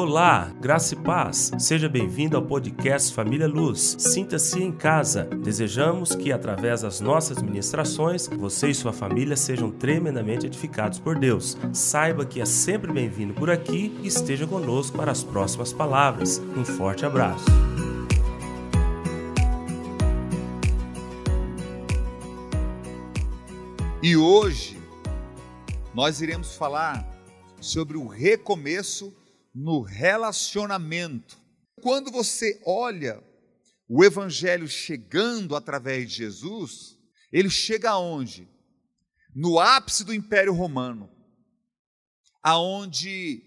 Olá, graça e paz. Seja bem-vindo ao podcast Família Luz. Sinta-se em casa. Desejamos que, através das nossas ministrações, você e sua família sejam tremendamente edificados por Deus. Saiba que é sempre bem-vindo por aqui e esteja conosco para as próximas palavras. Um forte abraço. E hoje nós iremos falar sobre o recomeço no relacionamento. Quando você olha o evangelho chegando através de Jesus, ele chega aonde? No ápice do Império Romano, aonde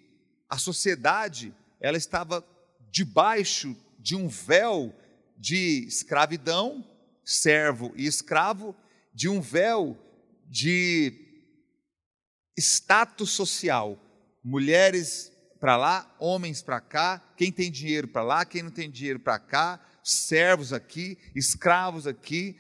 a sociedade ela estava debaixo de um véu de escravidão, servo e escravo, de um véu de status social, mulheres para lá, homens para cá, quem tem dinheiro para lá, quem não tem dinheiro para cá, servos aqui, escravos aqui,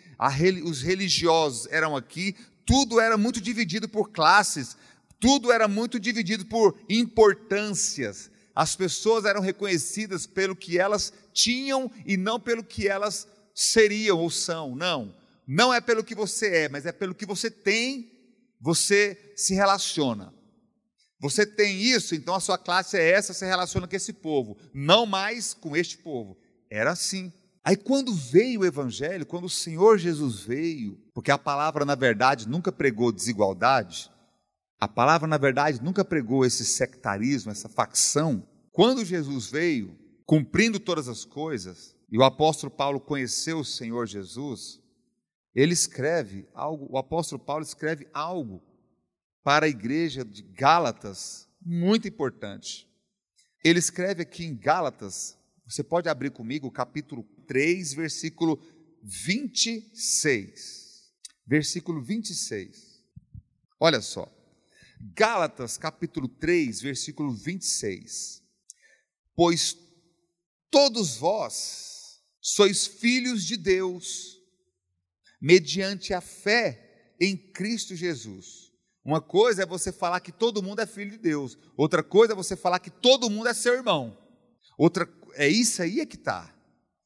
os religiosos eram aqui, tudo era muito dividido por classes, tudo era muito dividido por importâncias. As pessoas eram reconhecidas pelo que elas tinham e não pelo que elas seriam ou são. Não, não é pelo que você é, mas é pelo que você tem, você se relaciona. Você tem isso, então a sua classe é essa, se relaciona com esse povo, não mais com este povo. Era assim. Aí quando veio o evangelho, quando o Senhor Jesus veio, porque a palavra na verdade nunca pregou desigualdade, a palavra na verdade nunca pregou esse sectarismo, essa facção. Quando Jesus veio, cumprindo todas as coisas, e o apóstolo Paulo conheceu o Senhor Jesus, ele escreve algo, o apóstolo Paulo escreve algo para a igreja de Gálatas, muito importante. Ele escreve aqui em Gálatas, você pode abrir comigo capítulo 3, versículo 26. Versículo 26. Olha só. Gálatas, capítulo 3, versículo 26. Pois todos vós sois filhos de Deus, mediante a fé em Cristo Jesus. Uma coisa é você falar que todo mundo é filho de Deus, outra coisa é você falar que todo mundo é seu irmão. Outra é isso aí é que está.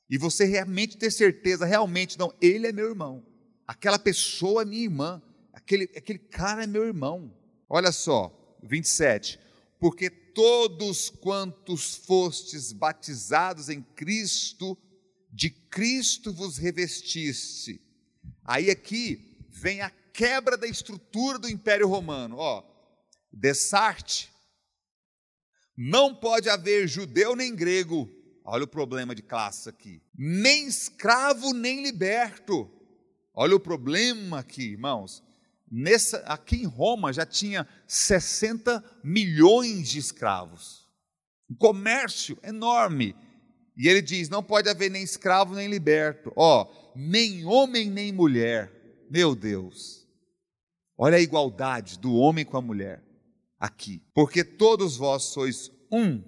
E você realmente ter certeza, realmente, não, ele é meu irmão, aquela pessoa é minha irmã, aquele, aquele cara é meu irmão. Olha só, 27. Porque todos quantos fostes batizados em Cristo, de Cristo vos revestiste. Aí aqui vem a quebra da estrutura do Império Romano. Ó, Dessarte, não pode haver judeu nem grego. Olha o problema de classe aqui. Nem escravo nem liberto. Olha o problema aqui, irmãos. Nessa, aqui em Roma já tinha 60 milhões de escravos. Um comércio enorme. E ele diz: não pode haver nem escravo nem liberto. Ó, nem homem nem mulher. Meu Deus. Olha a igualdade do homem com a mulher aqui. Porque todos vós sois um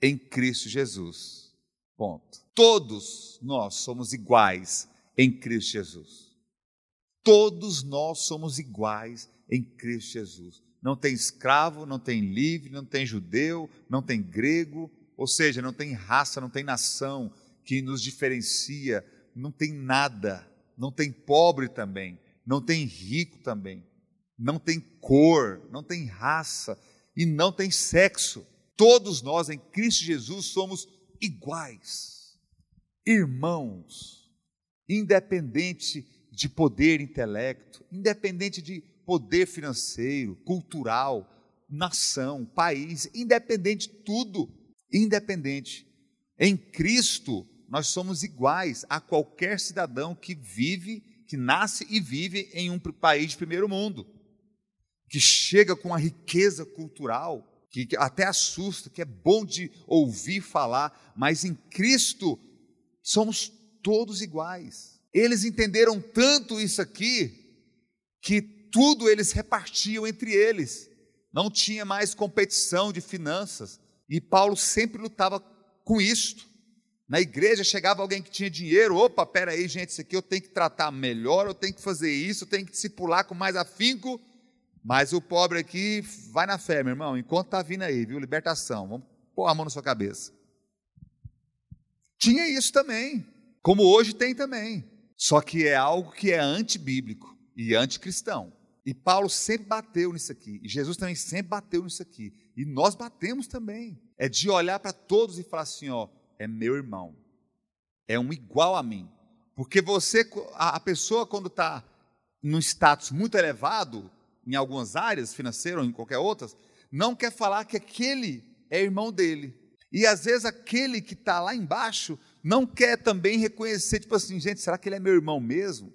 em Cristo Jesus. Ponto. Todos nós somos iguais em Cristo Jesus. Todos nós somos iguais em Cristo Jesus. Não tem escravo, não tem livre, não tem judeu, não tem grego, ou seja, não tem raça, não tem nação que nos diferencia, não tem nada, não tem pobre também, não tem rico também não tem cor, não tem raça e não tem sexo. Todos nós em Cristo Jesus somos iguais, irmãos, independente de poder intelecto, independente de poder financeiro, cultural, nação, país, independente de tudo, independente. Em Cristo nós somos iguais a qualquer cidadão que vive, que nasce e vive em um país de primeiro mundo que chega com uma riqueza cultural, que até assusta, que é bom de ouvir falar, mas em Cristo somos todos iguais. Eles entenderam tanto isso aqui, que tudo eles repartiam entre eles, não tinha mais competição de finanças, e Paulo sempre lutava com isto. Na igreja chegava alguém que tinha dinheiro, opa, peraí, gente, isso aqui eu tenho que tratar melhor, eu tenho que fazer isso, eu tenho que discipular com mais afinco, mas o pobre aqui vai na fé, meu irmão, enquanto está vindo aí, viu? Libertação. Vamos pôr a mão na sua cabeça. Tinha isso também, como hoje tem também. Só que é algo que é antibíblico e anticristão. E Paulo sempre bateu nisso aqui, e Jesus também sempre bateu nisso aqui, e nós batemos também. É de olhar para todos e falar assim: ó, é meu irmão, é um igual a mim. Porque você, a pessoa, quando está num status muito elevado, em algumas áreas, financeiras ou em qualquer outras, não quer falar que aquele é irmão dele. E às vezes aquele que está lá embaixo não quer também reconhecer, tipo assim, gente, será que ele é meu irmão mesmo?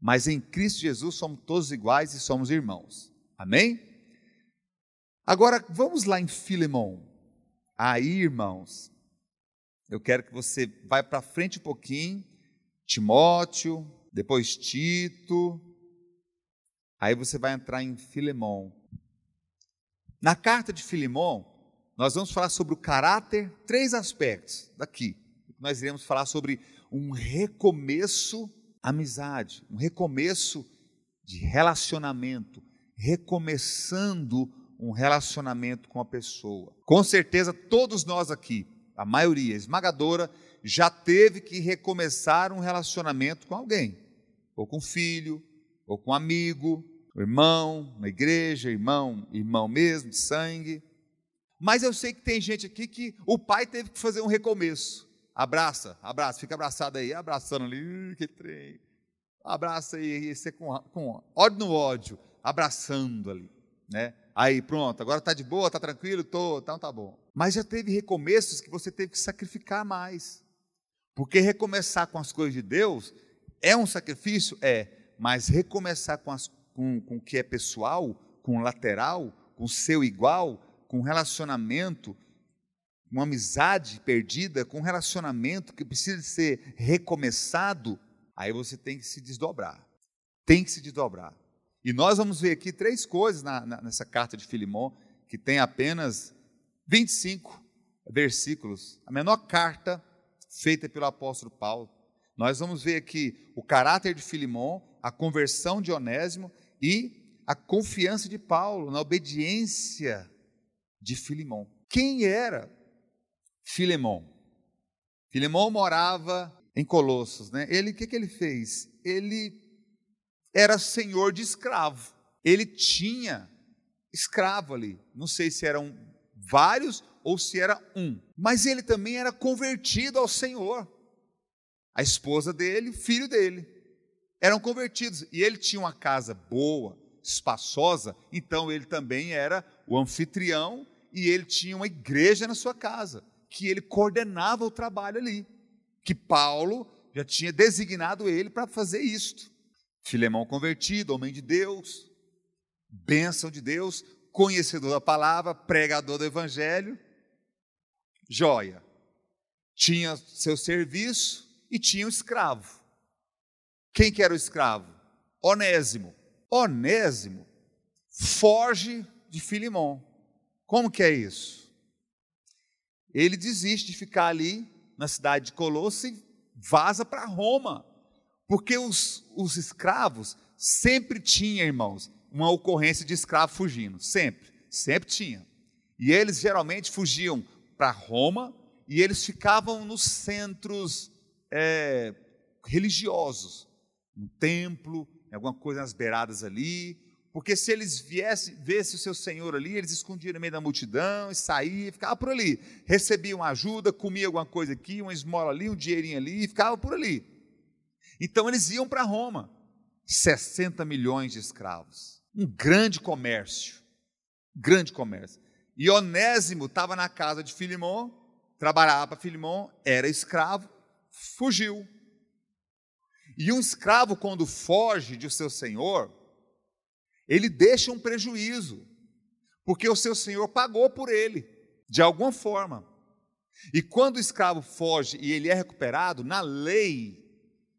Mas em Cristo Jesus somos todos iguais e somos irmãos. Amém? Agora vamos lá em Filemão. Aí, irmãos, eu quero que você vá para frente um pouquinho, Timóteo, depois Tito, aí você vai entrar em Filemão. Na carta de Filemão, nós vamos falar sobre o caráter, três aspectos daqui. Nós iremos falar sobre um recomeço amizade, um recomeço de relacionamento, recomeçando um relacionamento com a pessoa. Com certeza, todos nós aqui, a maioria esmagadora, já teve que recomeçar um relacionamento com alguém, ou com filho, ou com amigo, irmão, na igreja, irmão, irmão mesmo, de sangue. Mas eu sei que tem gente aqui que o pai teve que fazer um recomeço. Abraça, abraça, fica abraçado aí, abraçando ali, que trem. Abraça aí, você com, com ódio no ódio, abraçando ali, né? Aí pronto, agora tá de boa, tá tranquilo, tô, então tá bom. Mas já teve recomeços que você teve que sacrificar mais. Porque recomeçar com as coisas de Deus é um sacrifício? É, mas recomeçar com, as, com, com o que é pessoal, com o lateral, com o seu igual, com relacionamento, uma amizade perdida, com relacionamento que precisa ser recomeçado, aí você tem que se desdobrar. Tem que se desdobrar. E nós vamos ver aqui três coisas na, na, nessa carta de Filimão, que tem apenas 25 versículos, a menor carta feita pelo apóstolo Paulo. Nós vamos ver aqui o caráter de Filimão, a conversão de Onésimo e a confiança de Paulo na obediência de Filimão. Quem era Filemão? Filemão morava em Colossos, né? Ele, o que, que ele fez? Ele era senhor de escravo. Ele tinha escravo ali. Não sei se eram vários ou se era um. Mas ele também era convertido ao Senhor. A esposa dele, filho dele, eram convertidos. E ele tinha uma casa boa, espaçosa, então ele também era o anfitrião e ele tinha uma igreja na sua casa, que ele coordenava o trabalho ali, que Paulo já tinha designado ele para fazer isto. Filemão convertido, homem de Deus, bênção de Deus, conhecedor da palavra, pregador do evangelho, joia. Tinha seu serviço e tinha um escravo. Quem que era o escravo? Onésimo. Onésimo foge de Filimão. Como que é isso? Ele desiste de ficar ali na cidade de Colosso e vaza para Roma. Porque os, os escravos sempre tinham, irmãos, uma ocorrência de escravo fugindo. Sempre. Sempre tinha. E eles geralmente fugiam para Roma e eles ficavam nos centros é, religiosos, no templo, em alguma coisa nas beiradas ali, porque se eles viessem, vissem o seu senhor ali, eles escondiam no meio da multidão e saíam, ficavam por ali. Recebiam ajuda, comiam alguma coisa aqui, uma esmola ali, um dinheirinho ali, e ficavam por ali. Então eles iam para Roma. 60 milhões de escravos. Um grande comércio. Grande comércio. E Onésimo estava na casa de Filimão, trabalhava para Filimão, era escravo, fugiu. E um escravo, quando foge de seu senhor, ele deixa um prejuízo, porque o seu senhor pagou por ele, de alguma forma. E quando o escravo foge e ele é recuperado, na lei,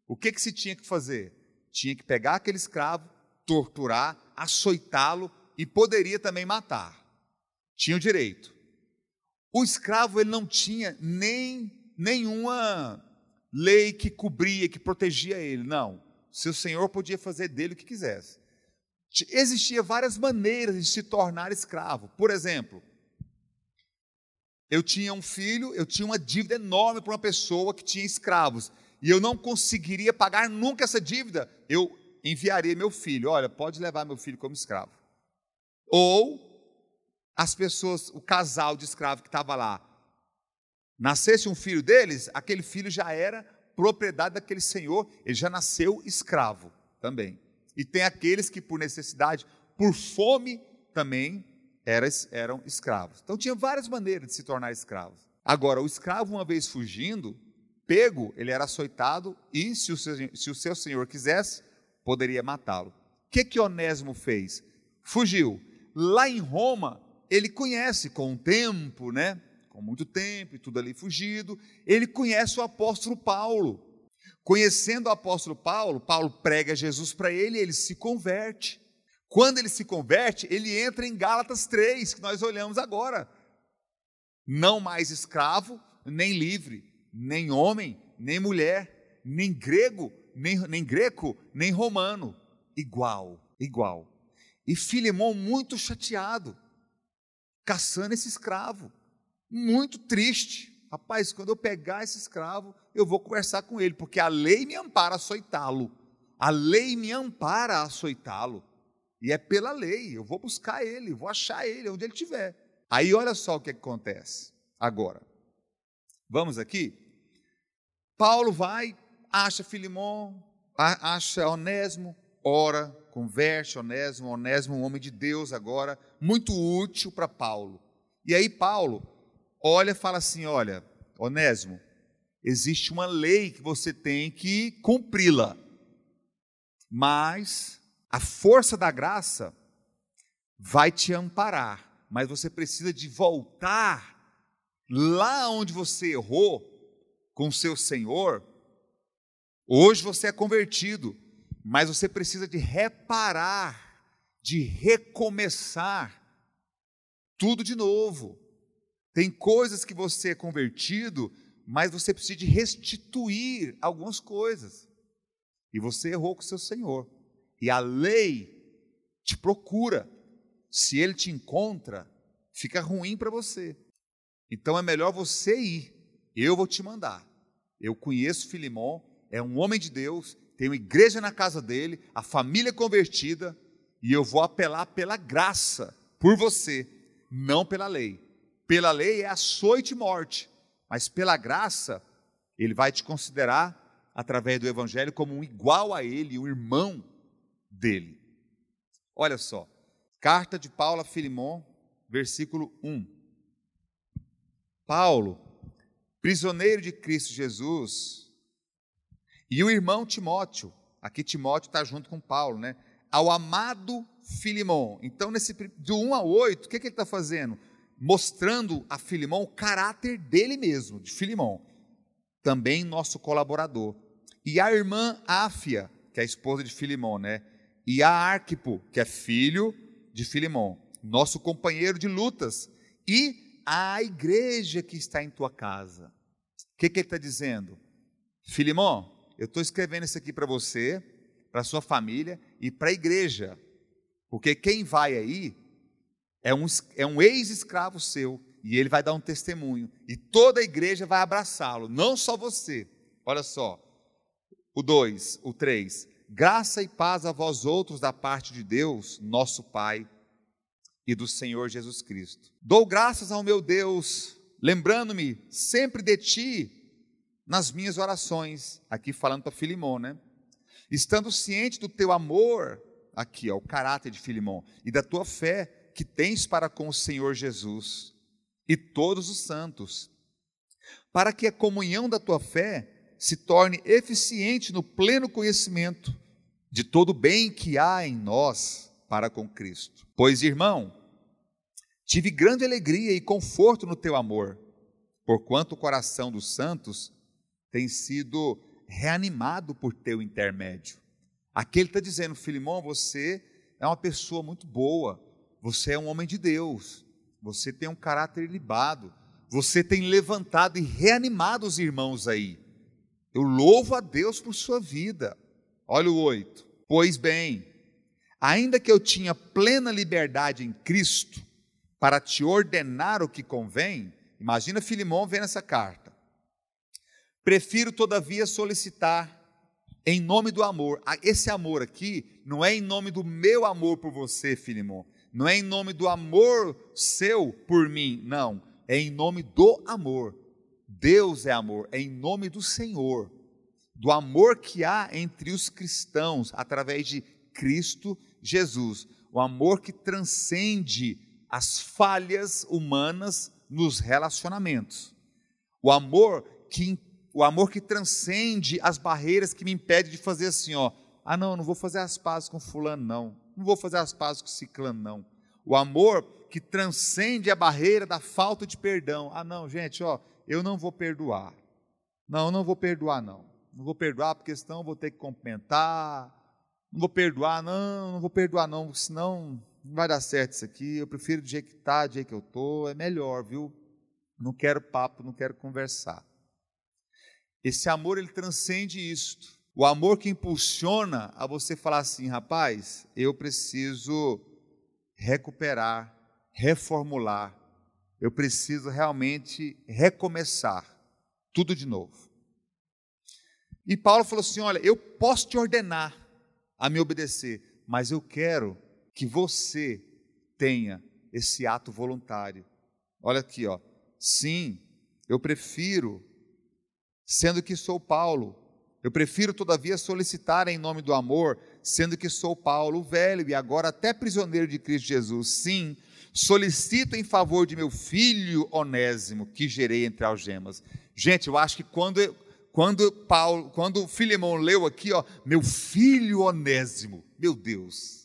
o que, que se tinha que fazer? Tinha que pegar aquele escravo, torturar, açoitá-lo e poderia também matar. Tinha o direito. O escravo ele não tinha nem nenhuma lei que cobria, que protegia ele. Não. Seu senhor podia fazer dele o que quisesse existia várias maneiras de se tornar escravo. Por exemplo, Eu tinha um filho, eu tinha uma dívida enorme para uma pessoa que tinha escravos, e eu não conseguiria pagar nunca essa dívida. Eu enviaria meu filho, olha, pode levar meu filho como escravo. Ou as pessoas, o casal de escravo que estava lá, nascesse um filho deles, aquele filho já era propriedade daquele senhor, ele já nasceu escravo também. E tem aqueles que, por necessidade, por fome, também eram escravos. Então tinha várias maneiras de se tornar escravos. Agora, o escravo, uma vez fugindo, pego, ele era açoitado e, se o seu, se o seu senhor quisesse, poderia matá-lo. O que, que Onésimo fez? Fugiu. Lá em Roma, ele conhece com o tempo, né? Com muito tempo e tudo ali fugido, ele conhece o apóstolo Paulo. Conhecendo o apóstolo Paulo, Paulo prega Jesus para ele e ele se converte. Quando ele se converte, ele entra em Gálatas 3, que nós olhamos agora. Não mais escravo, nem livre, nem homem, nem mulher, nem grego, nem, nem greco, nem romano. Igual, igual. E Filemão muito chateado, caçando esse escravo, muito triste. Rapaz, quando eu pegar esse escravo, eu vou conversar com ele, porque a lei me ampara açoitá-lo. A lei me ampara açoitá-lo. E é pela lei, eu vou buscar ele, vou achar ele onde ele estiver. Aí olha só o que acontece agora. Vamos aqui? Paulo vai, acha Filimão, acha Onésimo, ora, converte Onésimo, Onésimo, um homem de Deus agora, muito útil para Paulo. E aí Paulo olha e fala assim: olha, Onésimo, existe uma lei que você tem que cumpri-la, mas a força da graça vai te amparar, mas você precisa de voltar lá onde você errou com seu Senhor. Hoje você é convertido, mas você precisa de reparar, de recomeçar tudo de novo. Tem coisas que você é convertido, mas você precisa de restituir algumas coisas. E você errou com seu Senhor. E a lei te procura. Se ele te encontra, fica ruim para você. Então é melhor você ir. Eu vou te mandar. Eu conheço Filimão, é um homem de Deus, tenho igreja na casa dele, a família convertida, e eu vou apelar pela graça, por você, não pela lei. Pela lei é açoite e morte, mas pela graça, ele vai te considerar, através do evangelho, como um igual a ele, um irmão dele. Olha só, carta de Paulo a Filimão, versículo 1. Paulo, prisioneiro de Cristo Jesus, e o irmão Timóteo, aqui Timóteo está junto com Paulo, né? Ao amado Filimão. Então, nesse, do 1 a 8, o que, que ele está fazendo? Mostrando a Filimão o caráter dele mesmo, de Filimão. Também nosso colaborador. E a irmã Áfia, que é a esposa de Filimão, né? e a Arquipo, que é filho de Filimão, nosso companheiro de lutas, e a igreja que está em tua casa. O que, que ele está dizendo? Filimão, eu estou escrevendo isso aqui para você, para sua família e para a igreja, porque quem vai aí é um, é um ex-escravo seu, e ele vai dar um testemunho, e toda a igreja vai abraçá-lo, não só você. Olha só, o 2, o 3. Graça e paz a vós outros da parte de Deus, nosso Pai, e do Senhor Jesus Cristo. Dou graças ao meu Deus, lembrando-me sempre de ti nas minhas orações, aqui falando para Filimão, né? Estando ciente do teu amor, aqui, ó, o caráter de Filimão, e da tua fé que tens para com o Senhor Jesus e todos os santos, para que a comunhão da tua fé se torne eficiente no pleno conhecimento de todo o bem que há em nós para com Cristo. Pois, irmão, tive grande alegria e conforto no teu amor, porquanto o coração dos santos tem sido reanimado por teu intermédio. Aqui ele está dizendo, Filimão, você é uma pessoa muito boa, você é um homem de Deus, você tem um caráter libado, você tem levantado e reanimado os irmãos aí. Eu louvo a Deus por sua vida. Olha o 8. Pois bem, ainda que eu tinha plena liberdade em Cristo para te ordenar o que convém, Imagina Filimão vendo essa carta. Prefiro, todavia, solicitar em nome do amor. Esse amor aqui não é em nome do meu amor por você, Filimão. Não é em nome do amor seu por mim, não. É em nome do amor. Deus é amor, é em nome do Senhor. Do amor que há entre os cristãos através de Cristo Jesus. O amor que transcende as falhas humanas nos relacionamentos. O amor que o amor que transcende as barreiras que me impede de fazer assim, ó. Ah, não, não vou fazer as pazes com fulano não. Não vou fazer as pazes com ciclano não. O amor que transcende a barreira da falta de perdão. Ah, não, gente, ó, eu não vou perdoar. Não, não vou perdoar não. Não vou perdoar porque senão vou ter que complementar. Não vou perdoar, não, não vou perdoar não, senão não vai dar certo isso aqui. Eu prefiro do jeito que está, do jeito que eu estou, é melhor, viu? Não quero papo, não quero conversar. Esse amor ele transcende isto. O amor que impulsiona a você falar assim, rapaz, eu preciso recuperar, reformular. Eu preciso realmente recomeçar tudo de novo. E Paulo falou assim: Olha, eu posso te ordenar a me obedecer, mas eu quero que você tenha esse ato voluntário. Olha aqui, ó. Sim, eu prefiro sendo que sou Paulo. Eu prefiro, todavia, solicitar em nome do amor, sendo que sou Paulo, velho e agora até prisioneiro de Cristo Jesus. Sim, solicito em favor de meu filho Onésimo, que gerei entre algemas. Gente, eu acho que quando, quando Paulo, quando Filemão leu aqui, ó, meu filho Onésimo, meu Deus,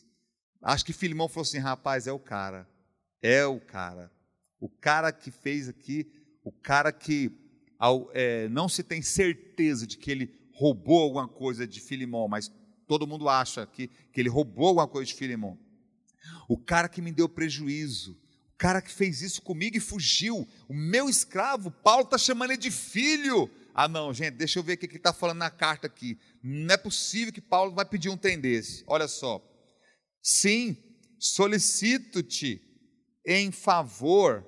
acho que Filemão falou assim: rapaz, é o cara, é o cara, o cara que fez aqui, o cara que ao, é, não se tem certeza de que ele roubou alguma coisa de Filimão, mas todo mundo acha que, que ele roubou alguma coisa de Filimão. O cara que me deu prejuízo, o cara que fez isso comigo e fugiu, o meu escravo, Paulo está chamando ele de filho. Ah, não, gente, deixa eu ver o que ele está falando na carta aqui. Não é possível que Paulo vai pedir um tem desse. Olha só. Sim, solicito-te em favor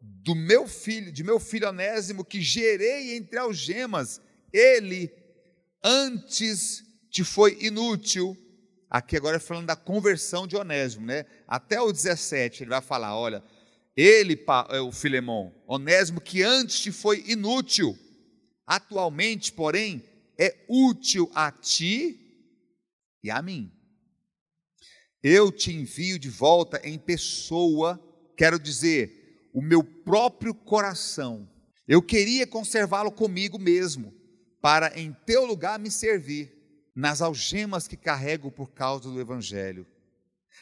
do meu filho, de meu filho Onésimo, que gerei entre algemas, ele antes te foi inútil. Aqui agora é falando da conversão de Onésimo, né? Até o 17 ele vai falar, olha, ele, é o Filemão, Onésimo, que antes te foi inútil, atualmente, porém, é útil a ti e a mim. Eu te envio de volta em pessoa, quero dizer, o meu próprio coração. Eu queria conservá-lo comigo mesmo, para em teu lugar me servir nas algemas que carrego por causa do Evangelho.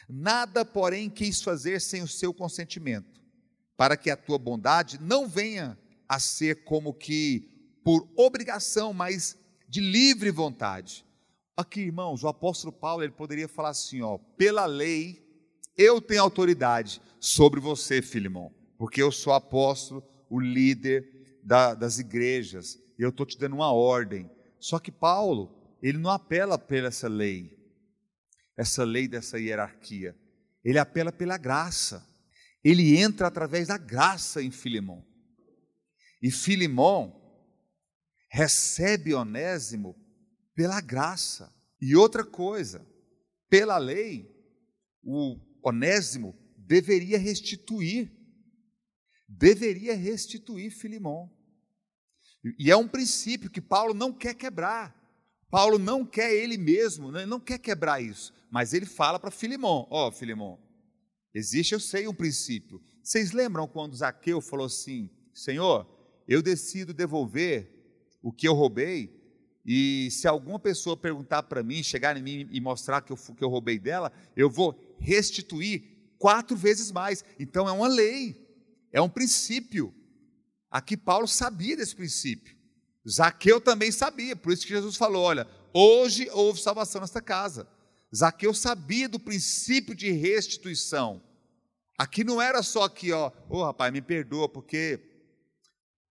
Nada, porém, quis fazer sem o seu consentimento, para que a tua bondade não venha a ser como que por obrigação, mas de livre vontade. Aqui, irmãos, o apóstolo Paulo ele poderia falar assim: ó, pela lei, eu tenho autoridade sobre você, Filimão porque eu sou apóstolo, o líder da, das igrejas, e eu estou te dando uma ordem. Só que Paulo, ele não apela pela essa lei, essa lei dessa hierarquia, ele apela pela graça. Ele entra através da graça em Filimão. E Filimão recebe Onésimo pela graça. E outra coisa, pela lei, o Onésimo deveria restituir deveria restituir Filimão. E é um princípio que Paulo não quer quebrar. Paulo não quer ele mesmo, né? não quer quebrar isso. Mas ele fala para Filimão: Ó, oh, existe, eu sei, um princípio. Vocês lembram quando Zaqueu falou assim: Senhor, eu decido devolver o que eu roubei, e se alguma pessoa perguntar para mim, chegar em mim e mostrar que eu, que eu roubei dela, eu vou restituir quatro vezes mais. Então é uma lei. É um princípio. Aqui Paulo sabia desse princípio. Zaqueu também sabia, por isso que Jesus falou: olha, hoje houve salvação nesta casa. Zaqueu sabia do princípio de restituição. Aqui não era só aqui, ó, ô oh, rapaz, me perdoa, porque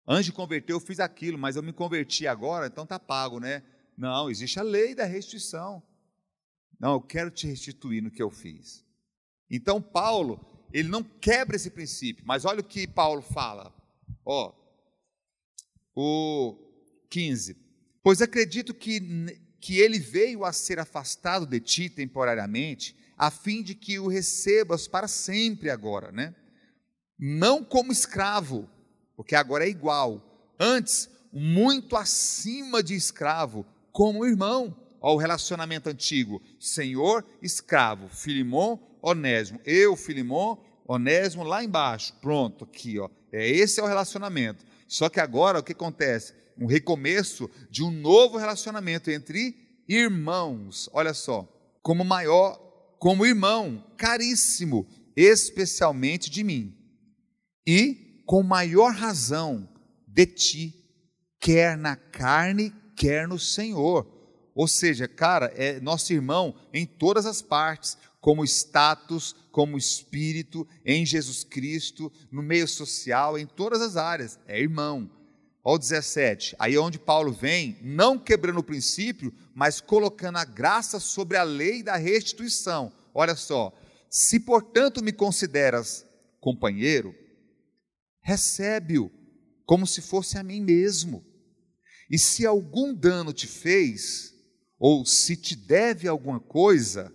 antes de converter eu fiz aquilo, mas eu me converti agora, então tá pago, né? Não, existe a lei da restituição. Não, eu quero te restituir no que eu fiz. Então Paulo, ele não quebra esse princípio. Mas olha o que Paulo fala. Ó, o 15. Pois acredito que, que ele veio a ser afastado de ti temporariamente, a fim de que o recebas para sempre agora, né? Não como escravo, porque agora é igual. Antes, muito acima de escravo, como irmão. Ao relacionamento antigo, Senhor, escravo, Filimon, Onésimo. Eu, Filimon, Onésimo, lá embaixo. Pronto, aqui, ó. É, esse é o relacionamento. Só que agora o que acontece? Um recomeço de um novo relacionamento entre irmãos. Olha só, como maior, como irmão, caríssimo, especialmente de mim. E com maior razão de ti, quer na carne, quer no Senhor. Ou seja, cara, é nosso irmão em todas as partes, como status, como espírito, em Jesus Cristo, no meio social, em todas as áreas. É irmão. Olha o 17. Aí é onde Paulo vem, não quebrando o princípio, mas colocando a graça sobre a lei da restituição. Olha só. Se, portanto, me consideras companheiro, recebe-o como se fosse a mim mesmo. E se algum dano te fez, ou se te deve alguma coisa,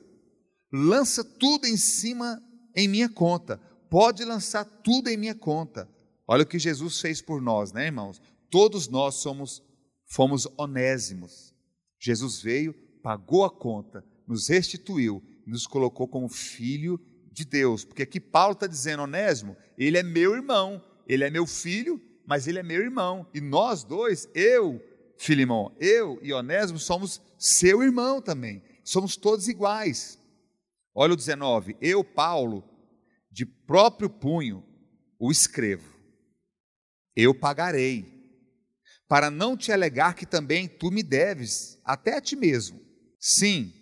lança tudo em cima em minha conta. Pode lançar tudo em minha conta. Olha o que Jesus fez por nós, né, irmãos? Todos nós somos fomos onésimos. Jesus veio, pagou a conta, nos restituiu, nos colocou como filho de Deus. Porque aqui Paulo está dizendo, Onésimo, ele é meu irmão, ele é meu filho, mas ele é meu irmão. E nós dois, eu, Filimão, eu e Onésimo, somos seu irmão também. Somos todos iguais. Olha o 19. Eu, Paulo, de próprio punho, o escrevo. Eu pagarei, para não te alegar que também tu me deves, até a ti mesmo. Sim,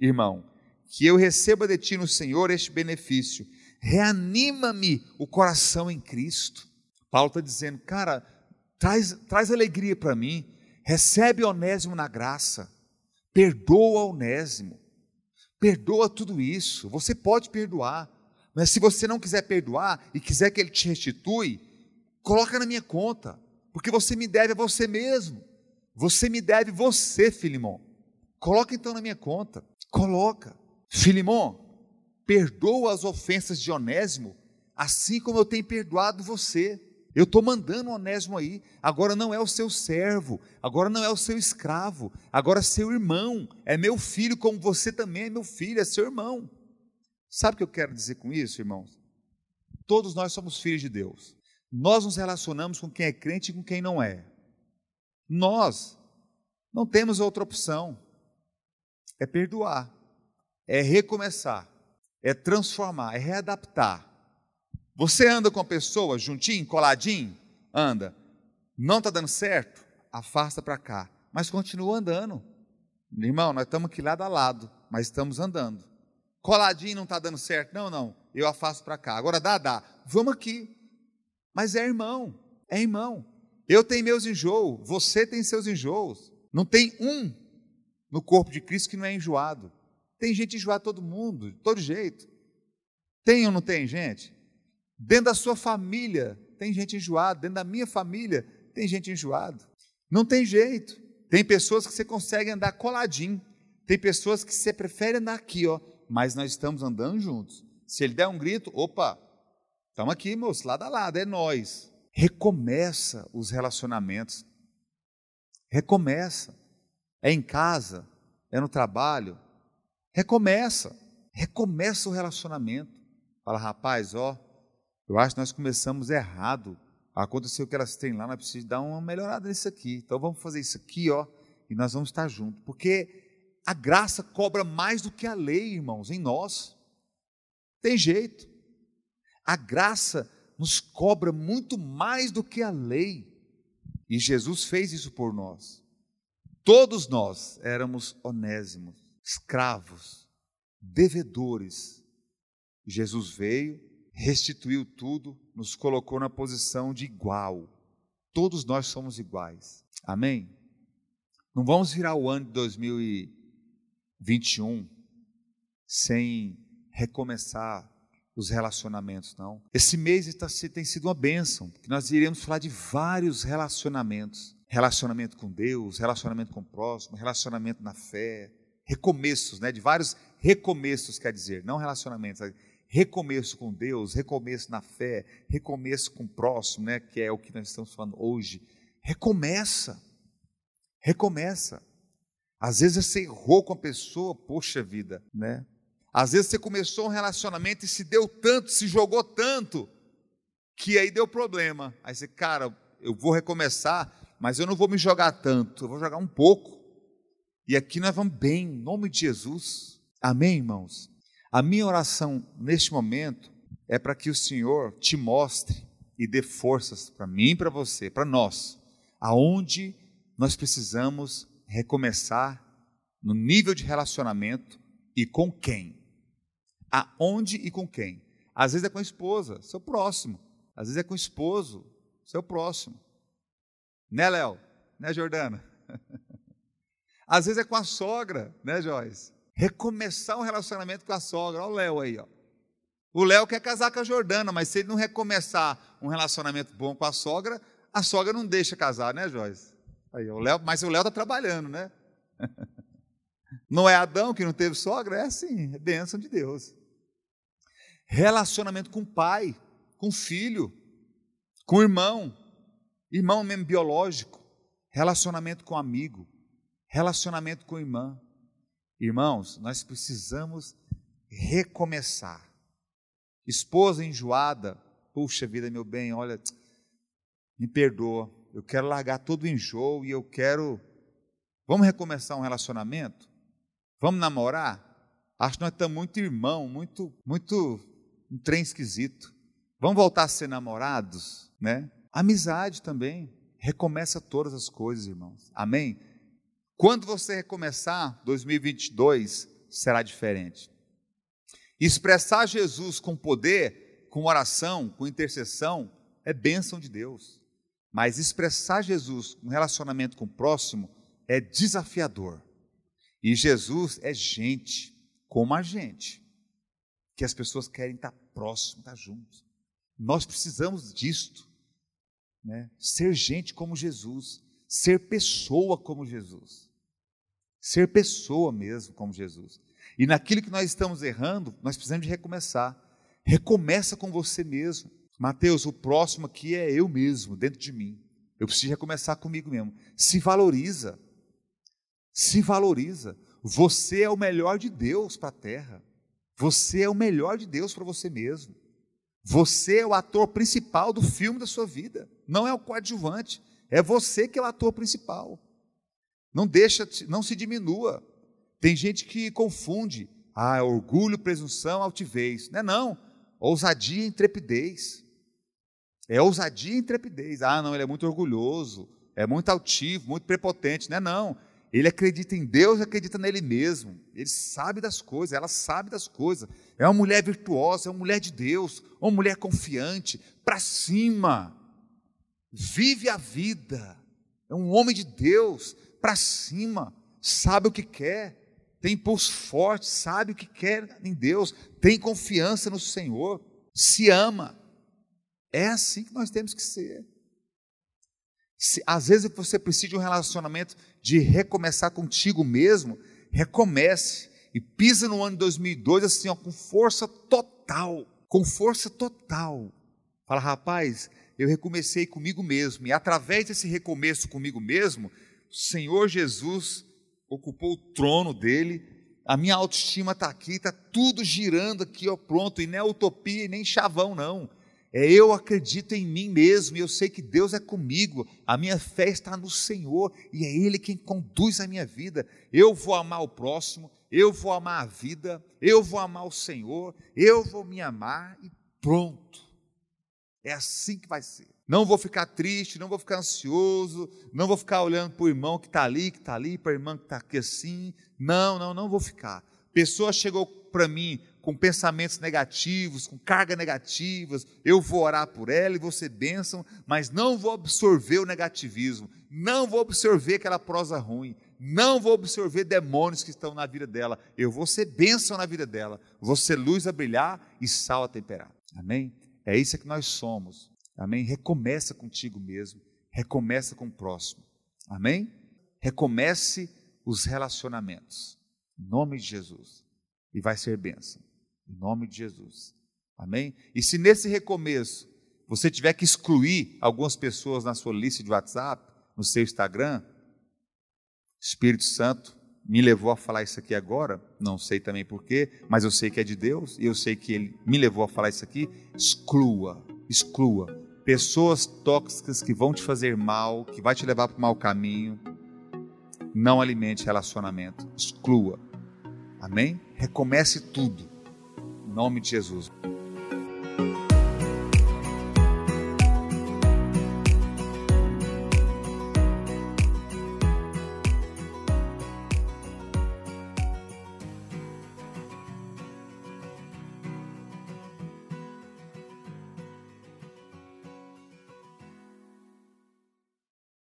irmão, que eu receba de ti no Senhor este benefício. Reanima-me o coração em Cristo. Paulo está dizendo, cara, traz, traz alegria para mim, recebe Onésimo na graça, perdoa Onésimo, Perdoa tudo isso. Você pode perdoar. Mas se você não quiser perdoar e quiser que ele te restitui, coloca na minha conta. Porque você me deve a você mesmo. Você me deve você, Filimão. Coloca então na minha conta. Coloca. Filimão, perdoa as ofensas de Onésimo, assim como eu tenho perdoado você. Eu estou mandando o Onésimo aí. Agora não é o seu servo, agora não é o seu escravo, agora é seu irmão. É meu filho, como você também é meu filho, é seu irmão. Sabe o que eu quero dizer com isso, irmãos? Todos nós somos filhos de Deus. Nós nos relacionamos com quem é crente e com quem não é. Nós não temos outra opção. É perdoar, é recomeçar, é transformar, é readaptar. Você anda com a pessoa juntinho, coladinho? Anda. Não está dando certo? Afasta para cá. Mas continua andando. Irmão, nós estamos aqui lado a lado, mas estamos andando. Coladinho não está dando certo? Não, não. Eu afasto para cá. Agora dá, dá. Vamos aqui. Mas é irmão. É irmão. Eu tenho meus enjoos. Você tem seus enjoos. Não tem um no corpo de Cristo que não é enjoado. Tem gente enjoada todo mundo, de todo jeito. Tem ou não tem gente? Dentro da sua família tem gente enjoada, dentro da minha família tem gente enjoada. Não tem jeito. Tem pessoas que você consegue andar coladinho. Tem pessoas que você prefere andar aqui, ó, mas nós estamos andando juntos. Se ele der um grito, opa, estamos aqui, moço, lado a lado, é nós. Recomeça os relacionamentos. Recomeça. É em casa, é no trabalho. Recomeça. Recomeça o relacionamento. Fala, rapaz, ó, eu acho que nós começamos errado. Aconteceu o que elas têm lá, nós precisamos dar uma melhorada nisso aqui. Então vamos fazer isso aqui, ó, e nós vamos estar juntos. Porque a graça cobra mais do que a lei, irmãos, em nós. Tem jeito. A graça nos cobra muito mais do que a lei. E Jesus fez isso por nós. Todos nós éramos onésimos, escravos, devedores. Jesus veio, restituiu tudo, nos colocou na posição de igual. Todos nós somos iguais. Amém? Não vamos virar o ano de 2021 sem recomeçar os relacionamentos, não. Esse mês está, tem sido uma bênção, porque nós iremos falar de vários relacionamentos. Relacionamento com Deus, relacionamento com o próximo, relacionamento na fé, recomeços, né? De vários recomeços, quer dizer, não relacionamentos, recomeço com Deus, recomeço na fé, recomeço com o próximo, né? Que é o que nós estamos falando hoje. Recomeça, recomeça. Às vezes você errou com a pessoa, poxa vida, né? Às vezes você começou um relacionamento e se deu tanto, se jogou tanto, que aí deu problema. Aí você, cara, eu vou recomeçar, mas eu não vou me jogar tanto, eu vou jogar um pouco. E aqui nós vamos bem, em nome de Jesus. Amém, irmãos? A minha oração neste momento é para que o Senhor te mostre e dê forças para mim para você, para nós, aonde nós precisamos recomeçar no nível de relacionamento e com quem aonde e com quem. Às vezes é com a esposa, seu próximo. Às vezes é com o esposo, seu próximo. Né, Léo? Né, Jordana? Às vezes é com a sogra, né, Joyce? Recomeçar um relacionamento com a sogra. Olha o Léo aí, ó. O Léo quer casar com a Jordana, mas se ele não recomeçar um relacionamento bom com a sogra, a sogra não deixa casar, né, Joyce? Aí, o Léo, mas o Léo está trabalhando, né? Não é Adão que não teve sogra? É assim, é bênção de Deus. Relacionamento com pai, com filho, com irmão, irmão mesmo biológico, relacionamento com amigo, relacionamento com irmã. Irmãos, nós precisamos recomeçar. Esposa enjoada, puxa vida, meu bem, olha, me perdoa, eu quero largar todo o enjoo e eu quero. Vamos recomeçar um relacionamento? Vamos namorar? Acho que nós estamos muito irmão, muito, muito um trem esquisito. Vamos voltar a ser namorados, né? Amizade também. Recomeça todas as coisas, irmãos. Amém? Quando você recomeçar, 2022 será diferente. Expressar Jesus com poder, com oração, com intercessão, é bênção de Deus. Mas expressar Jesus no relacionamento com o próximo é desafiador. E Jesus é gente, como a gente que as pessoas querem estar próximo, estar juntos. Nós precisamos disto, né? Ser gente como Jesus, ser pessoa como Jesus, ser pessoa mesmo como Jesus. E naquilo que nós estamos errando, nós precisamos de recomeçar. Recomeça com você mesmo. Mateus, o próximo aqui é eu mesmo, dentro de mim. Eu preciso recomeçar comigo mesmo. Se valoriza. Se valoriza. Você é o melhor de Deus para a terra. Você é o melhor de Deus para você mesmo. Você é o ator principal do filme da sua vida, não é o coadjuvante, é você que é o ator principal. Não deixa, não se diminua. Tem gente que confunde, ah, é orgulho, presunção, altivez. Não é não, ousadia e intrepidez. É ousadia e intrepidez. Ah, não, ele é muito orgulhoso, é muito altivo, muito prepotente. Não é não, ele acredita em Deus, acredita nele mesmo. Ele sabe das coisas, ela sabe das coisas. É uma mulher virtuosa, é uma mulher de Deus, uma mulher confiante, para cima. Vive a vida. É um homem de Deus, para cima. Sabe o que quer. Tem impulso forte, sabe o que quer em Deus. Tem confiança no Senhor. Se ama. É assim que nós temos que ser. Se, às vezes você precisa de um relacionamento de recomeçar contigo mesmo, recomece e pisa no ano de 2002 assim, ó, com força total, com força total. Fala, rapaz, eu recomecei comigo mesmo e através desse recomeço comigo mesmo, o Senhor Jesus ocupou o trono dele. A minha autoestima está aqui, está tudo girando aqui, ó, pronto, e não é utopia e nem chavão, não. É eu acredito em mim mesmo, e eu sei que Deus é comigo, a minha fé está no Senhor, e é Ele quem conduz a minha vida. Eu vou amar o próximo, eu vou amar a vida, eu vou amar o Senhor, eu vou me amar e pronto. É assim que vai ser. Não vou ficar triste, não vou ficar ansioso, não vou ficar olhando para o irmão que está ali, que está ali, para a irmã que está aqui assim. Não, não, não vou ficar. Pessoa chegou para mim com pensamentos negativos, com cargas negativas, eu vou orar por ela e vou ser bênção, mas não vou absorver o negativismo, não vou absorver aquela prosa ruim, Não vou absorver demônios que estão na vida dela. Eu vou ser bênção na vida dela. Vou ser luz a brilhar e sal a temperar. Amém? É isso que nós somos. Amém? Recomeça contigo mesmo. Recomeça com o próximo. Amém? Recomece os relacionamentos. Em nome de Jesus. E vai ser bênção. Em nome de Jesus. Amém? E se nesse recomeço você tiver que excluir algumas pessoas na sua lista de WhatsApp, no seu Instagram, Espírito Santo me levou a falar isso aqui agora, não sei também porquê, mas eu sei que é de Deus e eu sei que Ele me levou a falar isso aqui. Exclua, exclua pessoas tóxicas que vão te fazer mal, que vai te levar para o mau caminho. Não alimente relacionamento, exclua. Amém? Recomece tudo. Em nome de Jesus.